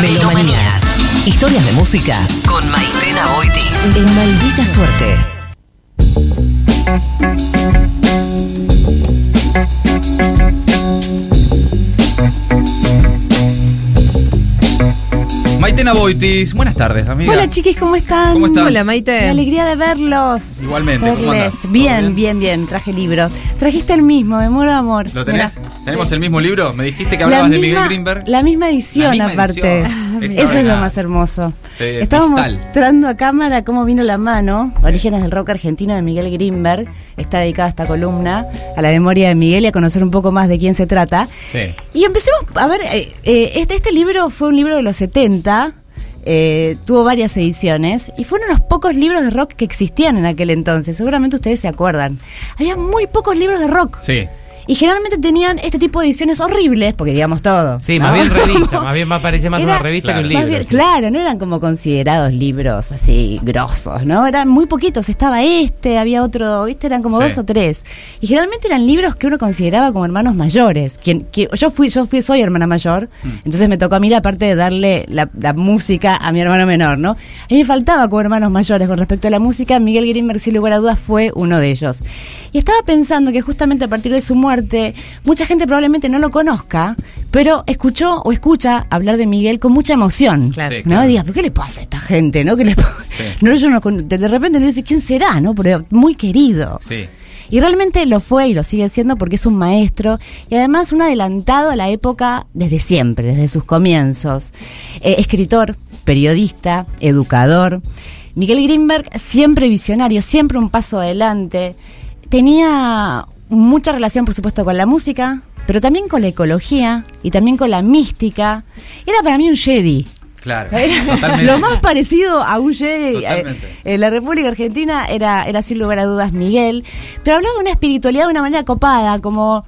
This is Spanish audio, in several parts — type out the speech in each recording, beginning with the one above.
Melomanías. Historias de música con Maitena Boitis. En maldita suerte. Maitena Boitis, buenas tardes, amiga. Hola chiquis, ¿cómo están? ¿Cómo estás? Hola Maite. Qué alegría de verlos. Igualmente, ¿cómo Verles. andás? ¿Todo Bien, bien? bien, bien, Traje libro. Trajiste el mismo, Me muero de amor. ¿Lo tenés? Mirá. ¿Tenemos Sí. el mismo libro? Me dijiste que La hablabas de Miguel Greenberg. La misma edición, La misma aparte. edición. Eso es lo más hermoso. Eh, Estamos mostrando a cámara cómo vino la mano, Orígenes del Rock Argentino de Miguel Greenberg. Está dedicada esta columna a la memoria de Miguel y a conocer un poco más de quién se trata. Sí. Y empecemos a ver, eh, eh, este, este libro fue un libro de los 70, eh, tuvo varias ediciones y fueron los pocos libros de rock que existían en aquel entonces. Seguramente ustedes se acuerdan. Había muy pocos libros de rock. Sí. Y generalmente tenían este tipo de ediciones horribles, porque digamos todo. Sí, ¿no? más bien revista, más bien va- parece más Era- una revista que un libro. más bien- sí. Claro, no eran como considerados libros así grosos, ¿no? Eran muy poquitos. Estaba este, había otro, ¿viste? Eran como Sí. dos o tres. Y generalmente eran libros que uno consideraba como hermanos mayores. Quien, que- yo fui, yo fui, soy hermana mayor, Mm. entonces me tocó a mí la parte de darle la, la música a mi hermano menor, ¿no? A mí me faltaba como hermanos mayores con respecto a la música. Miguel Grimberg, sin lugar a dudas, fue uno de ellos. Y estaba pensando que justamente a partir de su muerte, mucha gente probablemente no lo conozca, pero escuchó o escucha hablar de Miguel con mucha emoción. Claro. Sí, ¿no? claro. Diga, ¿pero qué le pasa a esta gente? ¿no? ¿Qué le pasa? Sí. No, yo no de repente le dice, ¿quién será? ¿no? Pero muy querido. Sí. Y realmente lo fue y lo sigue siendo porque es un maestro y además un adelantado a la época desde siempre, desde sus comienzos. Eh, escritor, periodista, educador. Miguel Greenberg, siempre visionario, siempre un paso adelante. Tenía mucha relación, por supuesto, con la música, pero también con la ecología y también con la mística. Era para mí un Jedi. Claro. Era. Lo más parecido a un Jedi eh, en la República Argentina era, era sin lugar a dudas Miguel, pero hablaba de una espiritualidad de una manera copada, como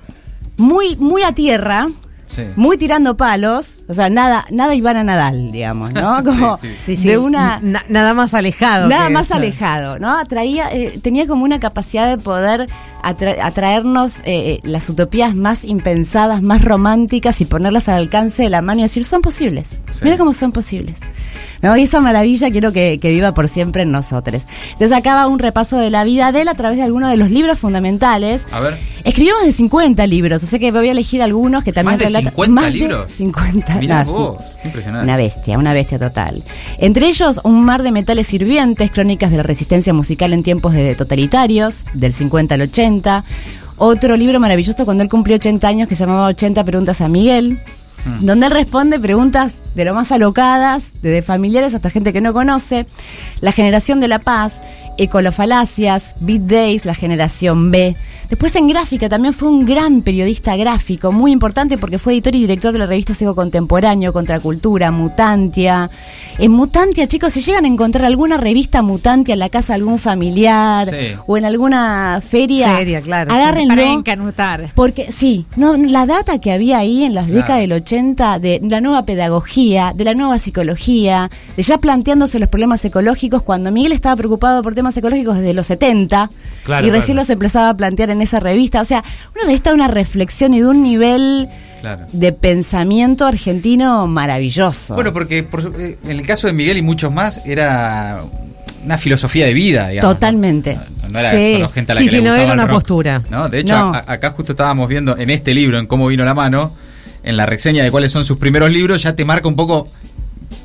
muy, muy a tierra, Sí. muy tirando palos, o sea, nada, nada Ivana Nadal, digamos, ¿no? Como Sí, sí. De una Na- nada más alejado. nada más eso. alejado, ¿no? Atraía, eh, tenía como una capacidad de poder atra- atraernos eh, las utopías más impensadas, más románticas y ponerlas al alcance de la mano y decir, son posibles. Sí. Mira cómo son posibles. ¿No? Y esa maravilla quiero que, que viva por siempre en nosotros. Entonces acá va un repaso de la vida de él a través de algunos de los libros fundamentales. A ver. Escribió más de 50 libros, o sea que voy a elegir algunos que también ¿Más de relatan- 50 más de libros? 50. Mirá no, vos. Impresionante. Una bestia, una bestia total. Entre ellos, Un mar de metales hirvientes, crónicas de la resistencia musical en tiempos de totalitarios, del 50 al 80. Otro libro maravilloso cuando él cumplió 80 años que se llamaba 80 preguntas a Miguel, Mm. donde él responde preguntas de lo más alocadas, desde familiares hasta gente que no conoce. La generación de la paz, Ecolofalacias, Beat Days, la generación B. Después en gráfica también fue un gran periodista gráfico, muy importante porque fue editor y director de la revista Seco Contemporáneo, Contracultura, Mutantia. En Mutantia, chicos, si llegan a encontrar alguna revista Mutantia en la casa de algún familiar Sí. o en alguna feria, Feria, claro. agárrenlo. Para encanutar. Porque sí, no, la data que había ahí en las Claro. décadas del 80 de la nueva pedagogía, de la nueva psicología, de ya planteándose los problemas ecológicos cuando Miguel estaba preocupado por temas ecológicos desde los 70 Claro, y recién claro. los empezaba a plantear en esa revista. O sea, una revista de una reflexión y de un nivel Claro. de pensamiento argentino maravilloso. Bueno, porque por eh, en el caso de Miguel y muchos más era una filosofía de vida, digamos. Totalmente. No, no era Sí. solo gente a la Sí, que sí, le no gustaba era una rock, postura. ¿no? De hecho, No. a- acá justo estábamos viendo en este libro, en cómo vino la mano, en la reseña de cuáles son sus primeros libros, ya te marca un poco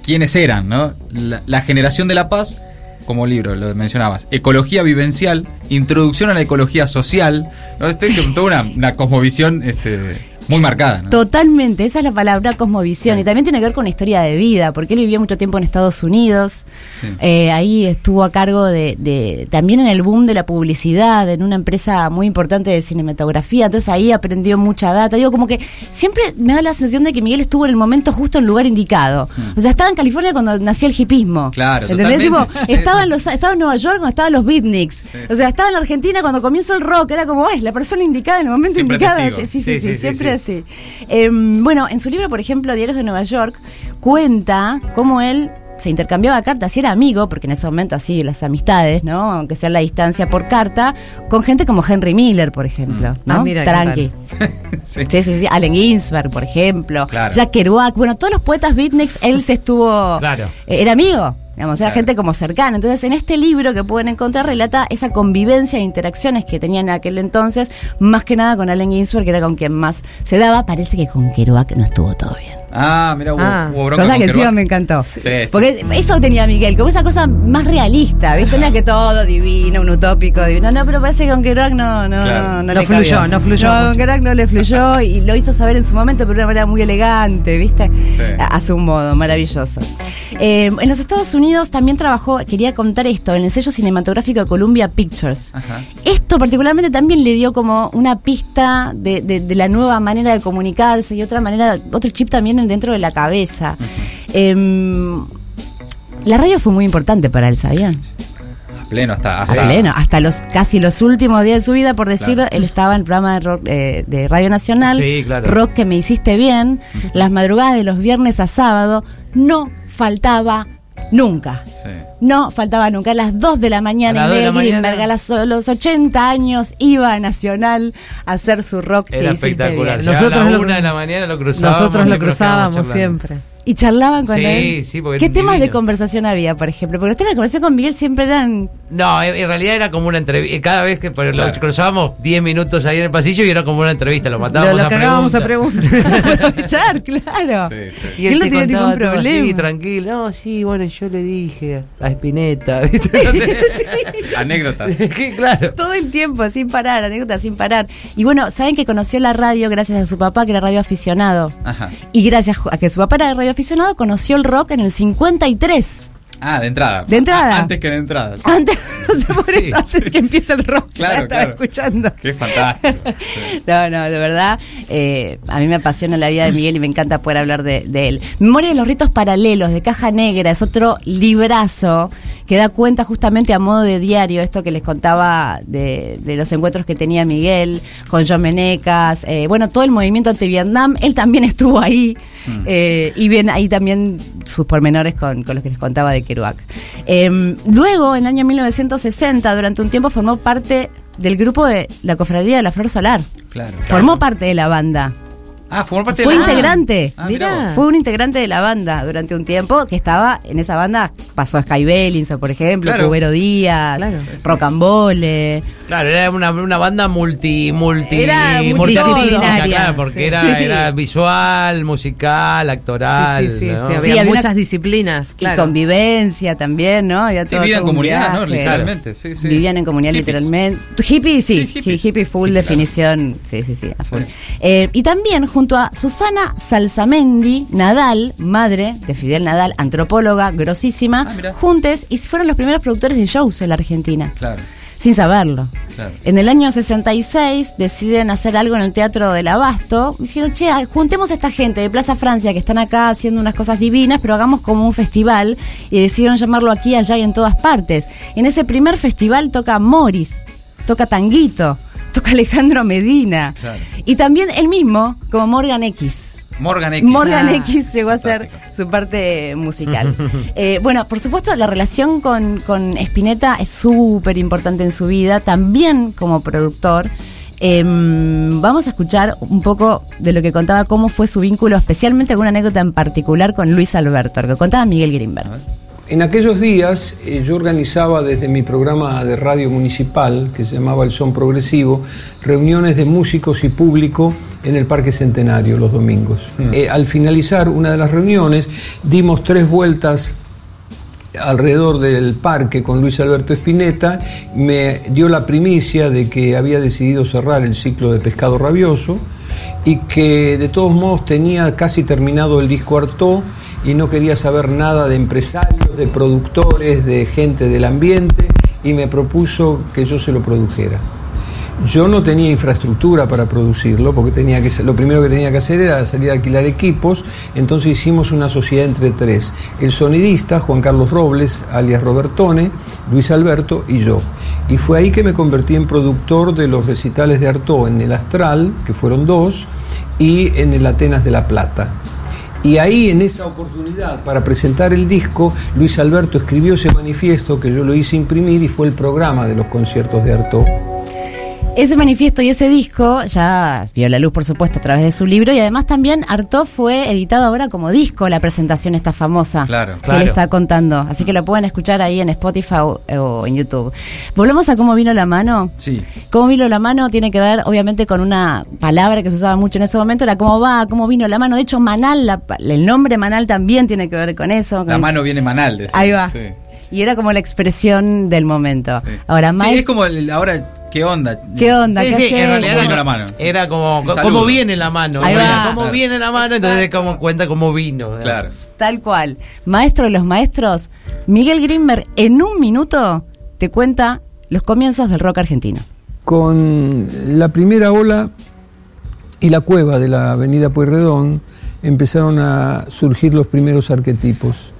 quiénes eran, ¿no? La, la generación de la paz, como libro, lo mencionabas, ecología vivencial, introducción a la ecología social, ¿no? Este es toda una, una cosmovisión este, muy marcada, ¿no? Totalmente, esa es la palabra cosmovisión. Sí. Y también tiene que ver con historia de vida, porque él vivió mucho tiempo en Estados Unidos. Sí. Eh, ahí estuvo a cargo de, de- también en el boom de la publicidad, en una empresa muy importante de cinematografía. Entonces ahí aprendió mucha data. Digo, como que siempre me da la sensación de que Miguel estuvo en el momento justo en el lugar indicado. O sea, estaba en California cuando nació el hipismo. Mm. Claro, ¿Entendés? Tipo, estaba, en los, estaba en Nueva York cuando estaban los beatniks. O sea, estaba en la Argentina cuando comenzó el rock. Era como, es la persona indicada en el momento Siempre indicado. Sí, sí, sí, siempre sí. así. Eh, bueno, en su libro, por ejemplo, Diarios de Nueva York, cuenta cómo él se intercambiaba cartas y era amigo, porque en ese momento así las amistades, ¿no? Aunque sea la distancia por carta, con gente como Henry Miller, por ejemplo, Mm. ¿no? Ah, mira, ¿qué Tranqui. Sí. Sí, sí, sí. Allen Ginsberg, por ejemplo. Claro. Jack Kerouac. Bueno, todos los poetas beatniks, él se estuvo. Claro. eh, Era amigo. Digamos, era Claro. gente como cercana. Entonces, en este libro que pueden encontrar, relata esa convivencia e interacciones que tenían en aquel entonces, más que nada con Allen Ginsberg, que era con quien más se daba. Parece que con Kerouac no estuvo todo bien. Ah, mira, hubo, Ah, hubo bronca Cosa con que encima me encantó. Sí, sí. Porque eso tenía Miguel, como esa cosa más realista, ¿viste? No era que todo divino, un utópico, divino. No, pero parece que con Kerouac no, no, Claro. no, No le fluyó, cabió. no fluyó No, con. Kerouac no le fluyó y lo hizo saber en su momento, pero de una manera muy elegante, ¿viste? Sí. A, a su modo, maravilloso. Eh, en los Estados Unidos también trabajó, quería contar esto, en el sello cinematográfico de Columbia Pictures. Ajá. Esto particularmente también le dio como una pista de, de- de la nueva manera de comunicarse y otra manera, otro chip también dentro de la cabeza. Em, la radio fue muy importante para él, ¿sabían? A pleno, hasta. A pleno, hasta los casi los últimos días de su vida, por decirlo, Claro. él estaba en el programa de, rock, eh, de Radio Nacional, Sí, claro. Rock que me hiciste bien, las madrugadas de los viernes a sábado, no faltaba nunca. Sí. No faltaba nunca. A las 2 de la mañana, Grimberg, mañana. a las- los 80 años, iba a Nacional a hacer su rock Era espectacular. Nosotros a la lo- una de la mañana lo cruzábamos. Nosotros lo cruzábamos charlando. siempre. Y charlaban con Sí, él. sí, porque ¿Qué temas de conversación había, por ejemplo? Porque los temas de conversación con Miguel siempre eran. No, en en realidad era como una entrevista. Cada vez que por- lo cruzábamos 10 minutos ahí en el pasillo y era como una entrevista. Lo Lo, matábamos lo a cagábamos a preguntas. claro. Sí, sí. Y él no te tenía ningún problema. así, tranquilo. No, sí, bueno, yo le dije a Spinetta, ¿viste? No sé. Anécdotas. Claro. Todo el tiempo, sin parar, anécdotas sin parar. Y bueno, saben que conoció la radio gracias a su papá, que era radio aficionado. Ajá. Y gracias a que su papá era radio aficionado, conoció el rock en el 53. Ah, de entrada. De entrada. Ah, antes que de entrada. Antes, no sé por Sí, eso, antes que empiece el rock. Claro, la estaba claro. escuchando. Qué fantástico. No, no, de verdad, eh, a mí me apasiona la vida de Miguel y me encanta poder hablar de, de él. Memoria de los ritos paralelos, de Caja Negra, es otro librazo que da cuenta justamente a modo de diario, esto que les contaba de, de los encuentros que tenía Miguel con John Menecas, eh, bueno, todo el movimiento anti-Vietnam, él también estuvo ahí, eh, y bien ahí también sus pormenores con, con los que les contaba de Kerouac. Eh, luego, en el año 1960, durante un tiempo formó parte del grupo de la Cofradía de la Flor Solar. Claro. Formó parte de la banda. Ah, formó parte Fue de la integrante. Ah. Fue un integrante de la banda durante un tiempo que estaba en esa banda. Pasó a Sky Bellinson, por ejemplo, Claro. Cubero Díaz, Claro. Rocambole. Claro, era una, una banda multi, multi, Era multidisciplinaria, claro, porque Sí, era, sí. era visual, musical, actoral. Sí, sí, sí, ¿no? sí, Sí, había, había muchas una- disciplinas, Y claro. convivencia también, ¿no? Había todo- vida en comunidad, ¿no? Literalmente, sí, sí. Vivían en comunidad Hippies. literalmente. Hippie, sí. Hippie full Hippie, definición. Sí, sí, sí, a full. Sí. Eh, y también junto a Susana Salsamendi Nadal, madre de Fidel Nadal, antropóloga grosísima, Ah, juntes y fueron los primeros productores de shows en la Argentina. Claro, Sin saberlo. claro. En el año 66 deciden hacer algo en el Teatro del Abasto. Dijeron, che, juntemos a esta gente de Plaza Francia que están acá haciendo unas cosas divinas, pero hagamos como un festival. Y decidieron llamarlo aquí, allá y en todas partes. En ese primer festival toca Morris, toca Tanguito, toca Alejandro Medina. Claro. Y también él mismo, como Morgan X. Morgan X. Morgan Ah, X llegó a ser fantástico. su parte musical. Eh, bueno, por supuesto, la relación con, con Spinetta es súper importante en su vida, también como productor. Em, vamos a escuchar un poco de lo que contaba cómo fue su vínculo, especialmente con una anécdota en particular con Luis Alberto, lo que contaba Miguel Greenberg. En aquellos días eh, yo organizaba desde mi programa de radio municipal, que se llamaba El Son Progresivo, reuniones de músicos y público en el Parque Centenario los domingos. Eh, al finalizar una de las reuniones dimos tres vueltas alrededor del parque con Luis Alberto Spinetta, me dio la primicia de que había decidido cerrar el ciclo de Pescado Rabioso y que de todos modos tenía casi terminado el disco Artaud y no quería saber nada de empresarios, de productores, de gente del ambiente y me propuso que yo se lo produjera. Yo no tenía infraestructura para producirlo, porque tenía que, lo primero que tenía que hacer era salir a alquilar equipos, entonces hicimos una sociedad entre tres. El sonidista, Juan Carlos Robles, alias Robertone, Luis Alberto y yo. Y fue ahí que me convertí en productor de los recitales de Artaud en el Astral, que fueron dos, y en el Atenas de La Plata. Y ahí en esa oportunidad para presentar el disco, Luis Alberto escribió ese manifiesto que yo lo hice imprimir y fue el programa de los conciertos de Artaud. Ese manifiesto y ese disco ya vio la luz, por supuesto, a través de su libro y además también Artaud fue editado ahora como disco, la presentación esta famosa Claro. que Claro. le está contando. Así que lo pueden escuchar ahí en Spotify o, o en YouTube. Volvemos a cómo vino la mano. Sí. Cómo vino la mano tiene que ver, obviamente, con una palabra que se usaba mucho en ese momento, era cómo va, cómo vino la mano. De hecho, Manal, la el nombre Manal también tiene que ver con eso. La mano viene manal. decía. Ahí va. Sí. Y era como la expresión del momento. Sí. Ahora, Sí, Mike, es como el- ahora, ¿qué onda? ¿qué onda? Sí, ¿Qué sí, en realidad ¿Cómo era, la mano? era como, cómo viene la mano. Ahí Bueno, va. Cómo Claro. viene la mano, entonces como cuenta cómo vino. Claro. Tal cual. Maestro de los maestros, Miguel Grimberg en un minuto te cuenta los comienzos del rock argentino. Con la primera ola y la cueva de la avenida Pueyrredón empezaron a surgir los primeros arquetipos,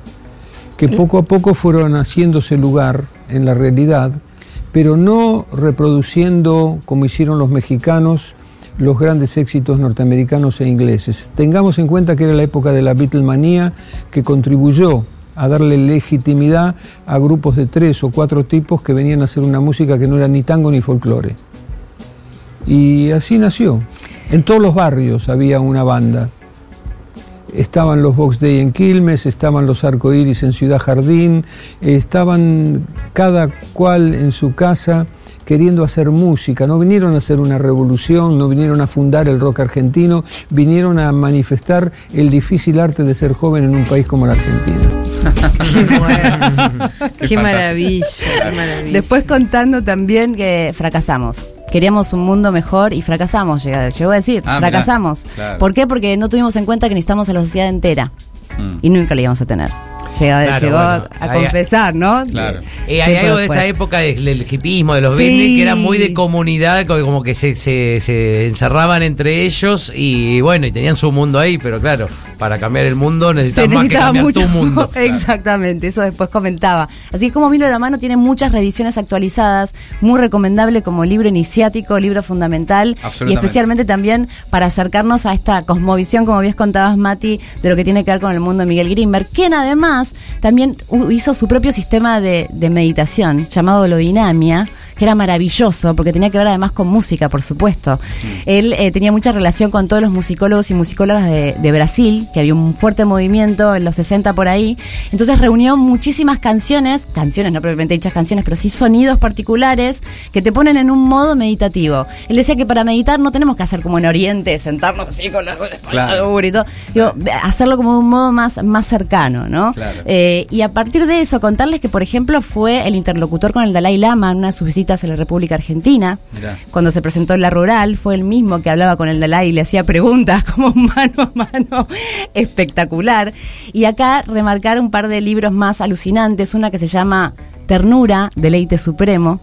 que poco a poco fueron haciéndose lugar en la realidad, pero no reproduciendo, como hicieron los mexicanos, los grandes éxitos norteamericanos e ingleses. Tengamos en cuenta que era la época de la Beatlemanía que contribuyó a darle legitimidad a grupos de tres o cuatro tipos que venían a hacer una música que no era ni tango ni folclore. Y así nació. En todos los barrios había una banda. Estaban los Box Day en Quilmes, estaban los Arcoíris en Ciudad Jardín, estaban cada cual en su casa queriendo hacer música. No vinieron a hacer una revolución, no vinieron a fundar el rock argentino, vinieron a manifestar el difícil arte de ser joven en un país como la Argentina. Qué, bueno. Qué qué maravilla, qué maravilla. Después contando también que fracasamos. Queríamos un mundo mejor y fracasamos, llegó, llegó a decir, Ah, mirá. fracasamos. Claro. ¿Por qué? Porque no tuvimos en cuenta que necesitamos a la sociedad entera Mm. y nunca la íbamos a tener. Llegó, Claro, llegó bueno, a confesar, ¿no? Claro. Eh, hay algo de esa época del, del hipismo, de los Sí. Beatles, que era muy de comunidad, co- como que se, se, se encerraban entre ellos y bueno, y tenían su mundo ahí, pero claro, para cambiar el mundo se necesitas más que cambiar mucho tu mundo. exactamente eso después comentaba así que como vino de la mano tiene muchas reediciones actualizadas muy recomendable como libro iniciático libro fundamental y especialmente también para acercarnos a esta cosmovisión como bien contabas Mati de lo que tiene que ver con el mundo de Miguel Grimberg quien además también hizo su propio sistema de, meditación llamado Holodinamia que era maravilloso porque tenía que ver además con música, por supuesto. Él eh, tenía mucha relación con todos los musicólogos y musicólogas de, de Brasil, que había un fuerte movimiento en los 60 por ahí. Entonces reunió muchísimas canciones, canciones, no propiamente dichas canciones, pero sí sonidos particulares que te ponen en un modo meditativo. Él decía que para meditar no tenemos que hacer como en Oriente, sentarnos así con la espalda Claro. dura y todo. Digo, hacerlo como de un modo más, más cercano, ¿no? Claro. Eh, y a partir de eso, contarles que, por ejemplo, fue el interlocutor con el Dalai Lama en una de sus visitas a la República Argentina. Mirá. Cuando se presentó en la rural, fue el mismo que hablaba con el Dalai y le hacía preguntas como mano a mano. Espectacular. Y acá remarcar un par de libros más alucinantes. Una que se llama Ternura, Deleite Supremo,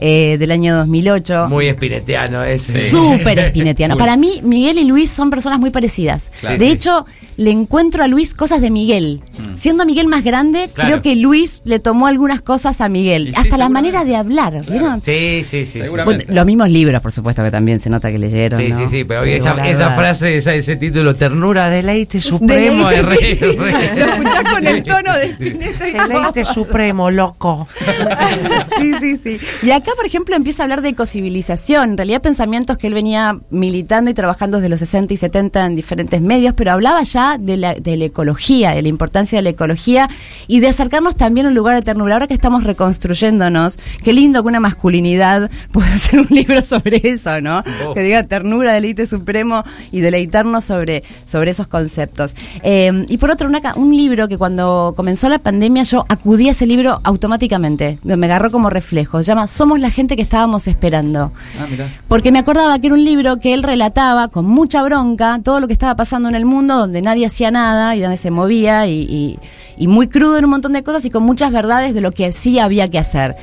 eh, del año 2008. Muy espineteano ese. Súper espinetiano. Para mí, Miguel y Luis son personas muy parecidas. Claro. de Sí. hecho, le encuentro a Luis cosas de Miguel. Mm. Siendo Miguel más grande, Claro. creo que Luis le tomó algunas cosas a Miguel. Y sí, Hasta la manera de hablar, ¿vieron? Sí, sí, sí. Bueno, Los mismos libros, por supuesto, que también se nota que leyeron. Sí, ¿no? sí, sí, pero esa, esa frase, esa- ese título, Ternura, deleite supremo, es re- Deleite, sí. re- Lo escuchás con el tono de Spinetta y todo. Deleite supremo, loco. sí, sí, sí. Y acá, por ejemplo, empieza a hablar de ecocivilización. En realidad, pensamientos que él venía militando y trabajando desde los 60 y 70 en diferentes medios, pero hablaba ya de la, de la ecología, de la importancia de la ecología y de acercarnos también a un lugar de ternura. Ahora que estamos reconstruyéndonos, qué lindo que una masculinidad pueda hacer un libro sobre eso, ¿no? Oh. Que diga ternura, deleite supremo y deleitarnos sobre, sobre esos conceptos. Eh, y por otro, una un libro que cuando comenzó la pandemia yo acudí a ese libro automáticamente, me agarró como reflejo, se llama Somos la gente que estábamos esperando. Ah, mirá. Porque me acordaba que era un libro que él relataba con mucha bronca todo lo que estaba pasando en el mundo, donde nadie hacía nada y donde se movía y, y- y muy crudo en un montón de cosas y con muchas verdades de lo que sí había que hacer.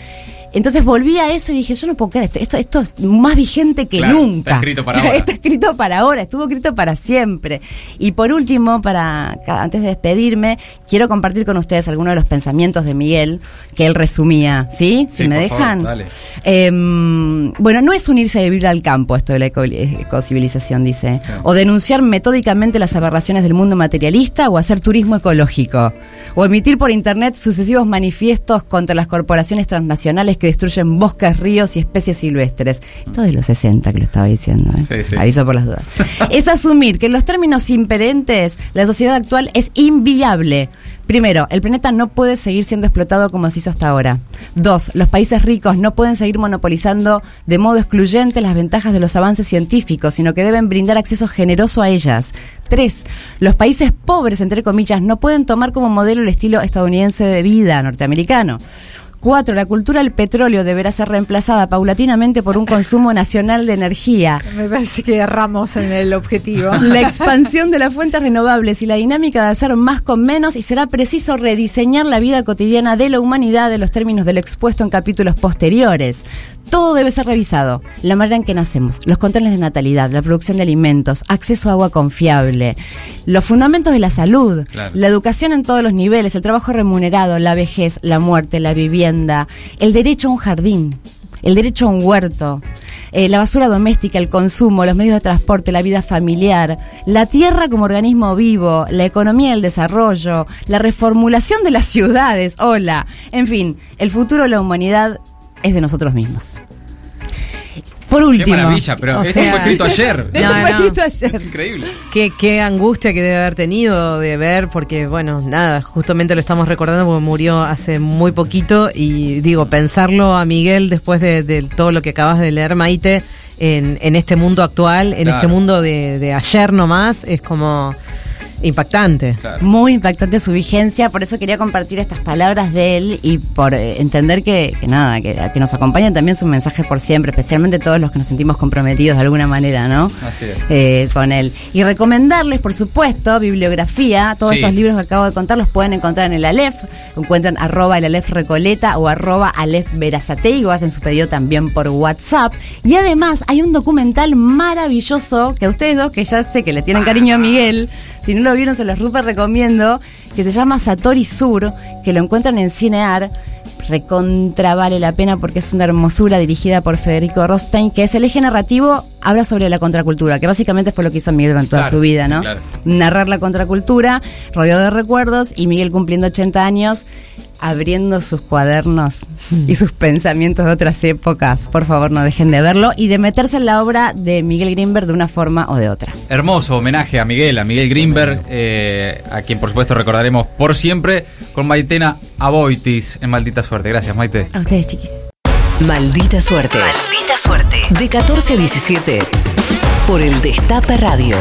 Entonces volví a eso y dije, yo no puedo creer, esto, esto, esto es más vigente que Claro, nunca. está escrito para O sea, ahora. Está escrito para ahora, estuvo escrito para siempre. Y por último, para antes de despedirme, quiero compartir con ustedes algunos de los pensamientos de Miguel que él resumía, ¿sí? Si Sí, me favor, dejan. dale. Em, bueno, no es unirse a vivir al campo esto de la eco- ecocivilización, dice, Sí. o denunciar metódicamente las aberraciones del mundo materialista o hacer turismo ecológico, o emitir por internet sucesivos manifiestos contra las corporaciones transnacionales que destruyen bosques, ríos y especies silvestres. Esto de los 60 que lo estaba diciendo, ¿eh? Sí, sí. aviso por las dudas. es asumir que en los términos imperentes la sociedad actual es inviable. Primero, el planeta no puede seguir siendo explotado como se hizo hasta ahora. Dos, los países ricos no pueden seguir monopolizando de modo excluyente las ventajas de los avances científicos, sino que deben brindar acceso generoso a ellas. Tres, los países pobres, entre comillas, no pueden tomar como modelo el estilo estadounidense de vida norteamericano. Cuatro, la cultura del petróleo deberá ser reemplazada paulatinamente por un consumo nacional de energía. Me parece que erramos en el objetivo. La expansión de las fuentes renovables y la dinámica de hacer más con menos y será preciso rediseñar la vida cotidiana de la humanidad en los términos de lo expuesto en capítulos posteriores. Todo debe ser revisado. La manera en que nacemos, los controles de natalidad, la producción de alimentos, acceso a agua confiable, los fundamentos de la salud, Claro. la educación en todos los niveles, el trabajo remunerado, la vejez, la muerte, la vivienda, el derecho a un jardín, el derecho a un huerto, eh, la basura doméstica, el consumo, los medios de transporte, la vida familiar, la tierra como organismo vivo, la economía del desarrollo, la reformulación de las ciudades, hola, en fin, el futuro de la humanidad es de nosotros mismos. Por Qué último. maravilla, pero O esto sea- fue escrito ayer. Esto No, fue no. escrito ayer. Es increíble. Qué, qué angustia que debe haber tenido de ver, porque bueno, nada, justamente lo estamos recordando porque murió hace muy poquito y digo, pensarlo a Miguel después de, de todo lo que acabas de leer, Maite, en, en este mundo actual, en Claro. este mundo de, de ayer nomás, es como impactante. Claro. Muy impactante su vigencia, por eso quería compartir estas palabras de él y por eh, entender que, que nada, que, que nos acompañan también su mensaje por siempre, especialmente todos los que nos sentimos comprometidos de alguna manera, ¿no? Así es. Eh, con él. Y recomendarles, por supuesto, bibliografía. Todos Sí. estos libros que acabo de contar los pueden encontrar en el Aleph. Encuentran arroba el Aleph Recoleta o arroba Aleph Verazatei o hacen su pedido también por WhatsApp. Y además hay un documental maravilloso que a ustedes dos, que ya sé que le tienen cariño a Miguel, si no lo vieron se los súper recomiendo, que se llama Satori Sur, que lo encuentran en Cinear recontra vale la pena porque es una hermosura dirigida por Federico Rostein, que es el eje narrativo, habla sobre la contracultura, que básicamente fue lo que hizo Miguel durante toda Claro, su vida, sí, ¿no? claro. Narrar la contracultura, rodeado de recuerdos, y Miguel cumpliendo 80 años, abriendo sus cuadernos y sus pensamientos de otras épocas. Por favor, no dejen de verlo y de meterse en la obra de Miguel Greenberg de una forma o de otra. Hermoso homenaje a Miguel, a Miguel Greenberg, eh, a quien por supuesto recordaremos por siempre, con Maitena Aboitis en Maldita Suerte. Gracias, Maite. A ustedes, chiquis. Maldita suerte. Maldita suerte. De 14 a 17. Por el Destape Radio.